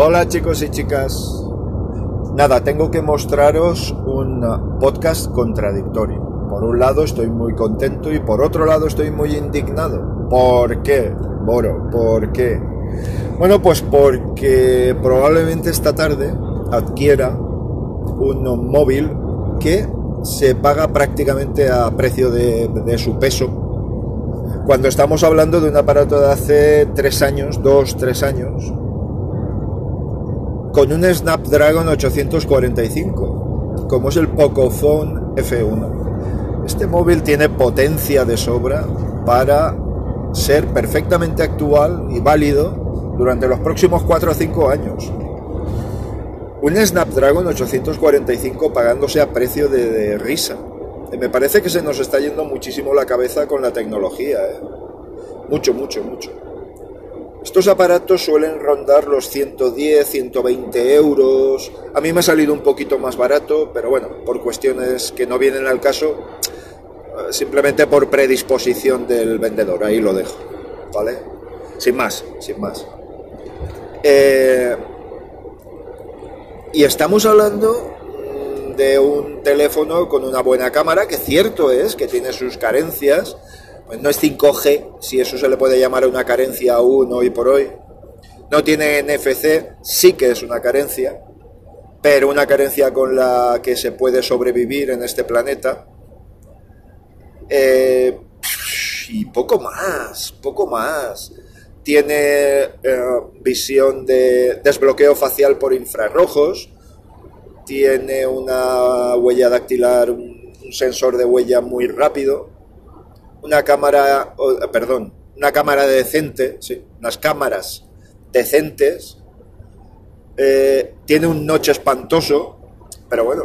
Hola chicos y chicas. Nada, tengo que mostraros un uh, podcast contradictorio. Por un lado estoy muy contento y por otro lado estoy muy indignado. ¿Por qué, Boro? ¿Por qué? Bueno, pues porque probablemente esta tarde adquiera un móvil que se paga prácticamente a precio de, de su peso. Cuando estamos hablando de un aparato de hace tres años, dos, tres años, con un Snapdragon 845, como es el Pocophone F1. Este móvil tiene potencia de sobra para ser perfectamente actual y válido durante los próximos 4 o 5 años. Un Snapdragon 845 pagándose a precio de, risa. Me parece que se nos está yendo muchísimo la cabeza con la tecnología. ¿eh? Mucho, mucho, mucho. Estos aparatos suelen rondar los 110, 120 euros. A mí me ha salido un poquito más barato, pero bueno, por cuestiones que no vienen al caso, eh, simplemente por predisposición del vendedor, ahí lo dejo, ¿vale? Sin más, sin más. Eh, y estamos hablando mm, de un teléfono con una buena cámara, que cierto es que tiene sus carencias, pues no es 5G, si eso se le puede llamar una carencia aún hoy por hoy. No tiene NFC, sí que es una carencia, pero una carencia con la que se puede sobrevivir en este planeta. Eh, y poco más, poco más. Tiene eh, visión de desbloqueo facial por infrarrojos, tiene una huella dactilar, un sensor de huella muy rápido, una cámara, perdón, una cámara decente, sí, unas cámaras decentes, eh, tiene un noche espantoso, pero bueno,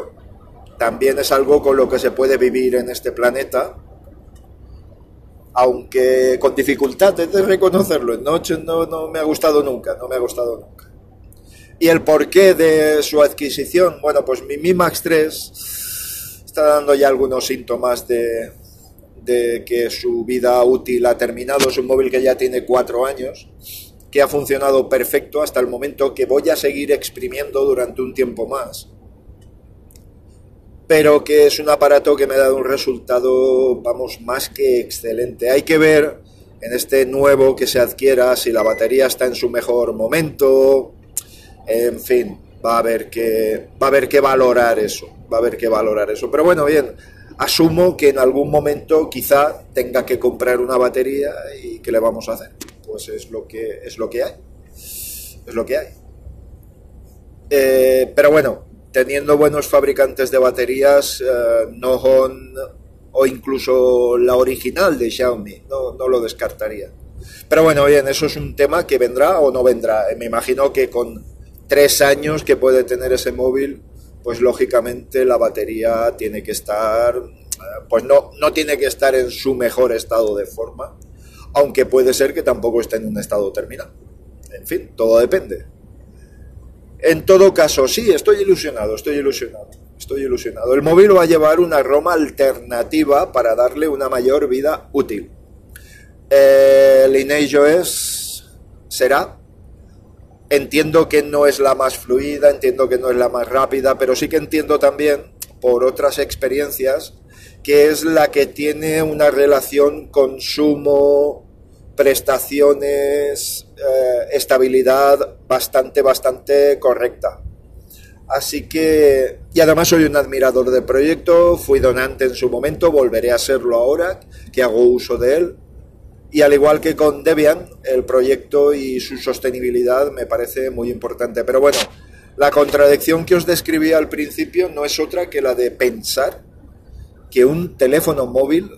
también es algo con lo que se puede vivir en este planeta, aunque con dificultad, de reconocerlo, en noche no, no me ha gustado nunca, no me ha gustado nunca. ¿Y el porqué de su adquisición? Bueno, pues mi Mi Max 3 está dando ya algunos síntomas de, de que su vida útil ha terminado, es un móvil que ya tiene cuatro años, que ha funcionado perfecto hasta el momento que voy a seguir exprimiendo durante un tiempo más, pero que es un aparato que me ha dado un resultado, vamos, más que excelente. Hay que ver en este nuevo que se adquiera si la batería está en su mejor momento, en fin, va a haber que, va a haber que valorar eso, va a haber que valorar eso. Pero bueno, bien, asumo que en algún momento quizá tenga que comprar una batería y ¿qué le vamos a hacer? Pues es lo que, es lo que hay. Es lo que hay. Eh, pero bueno, teniendo buenos fabricantes de baterías, eh, Nohon o incluso la original de Xiaomi, no, no lo descartaría. Pero bueno, bien, eso es un tema que vendrá o no vendrá. Me imagino que con tres años que puede tener ese móvil, pues lógicamente la batería tiene que estar, pues no, no tiene que estar en su mejor estado de forma, aunque puede ser que tampoco esté en un estado terminal. En fin, todo depende. En todo caso, sí, estoy ilusionado, estoy ilusionado, estoy ilusionado. El móvil va a llevar una Roma alternativa para darle una mayor vida útil. El es será Entiendo que no es la más fluida, entiendo que no es la más rápida, pero sí que entiendo también, por otras experiencias, que es la que tiene una relación consumo, prestaciones, eh, estabilidad bastante, bastante correcta. Así que, y además soy un admirador del proyecto, fui donante en su momento, volveré a serlo ahora que hago uso de él. Y al igual que con Debian, el proyecto y su sostenibilidad me parece muy importante. Pero bueno, la contradicción que os describí al principio no es otra que la de pensar que un teléfono móvil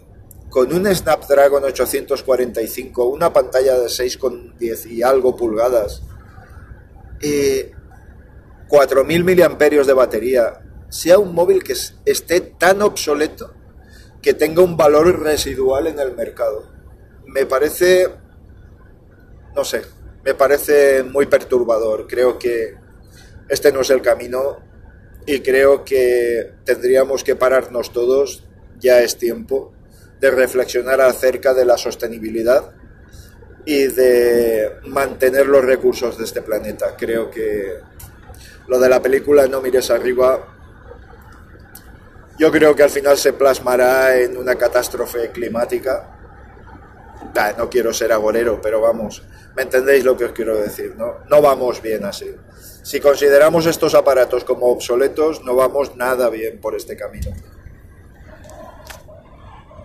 con un Snapdragon 845, una pantalla de 6,10 y algo pulgadas, eh, 4.000 miliamperios de batería, sea un móvil que esté tan obsoleto que tenga un valor residual en el mercado me parece, no sé, me parece muy perturbador. Creo que este no es el camino y creo que tendríamos que pararnos todos, ya es tiempo, de reflexionar acerca de la sostenibilidad y de mantener los recursos de este planeta. Creo que lo de la película No mires arriba, yo creo que al final se plasmará en una catástrofe climática. No quiero ser agorero, pero vamos, me entendéis lo que os quiero decir, ¿no? No vamos bien así. Si consideramos estos aparatos como obsoletos, no vamos nada bien por este camino.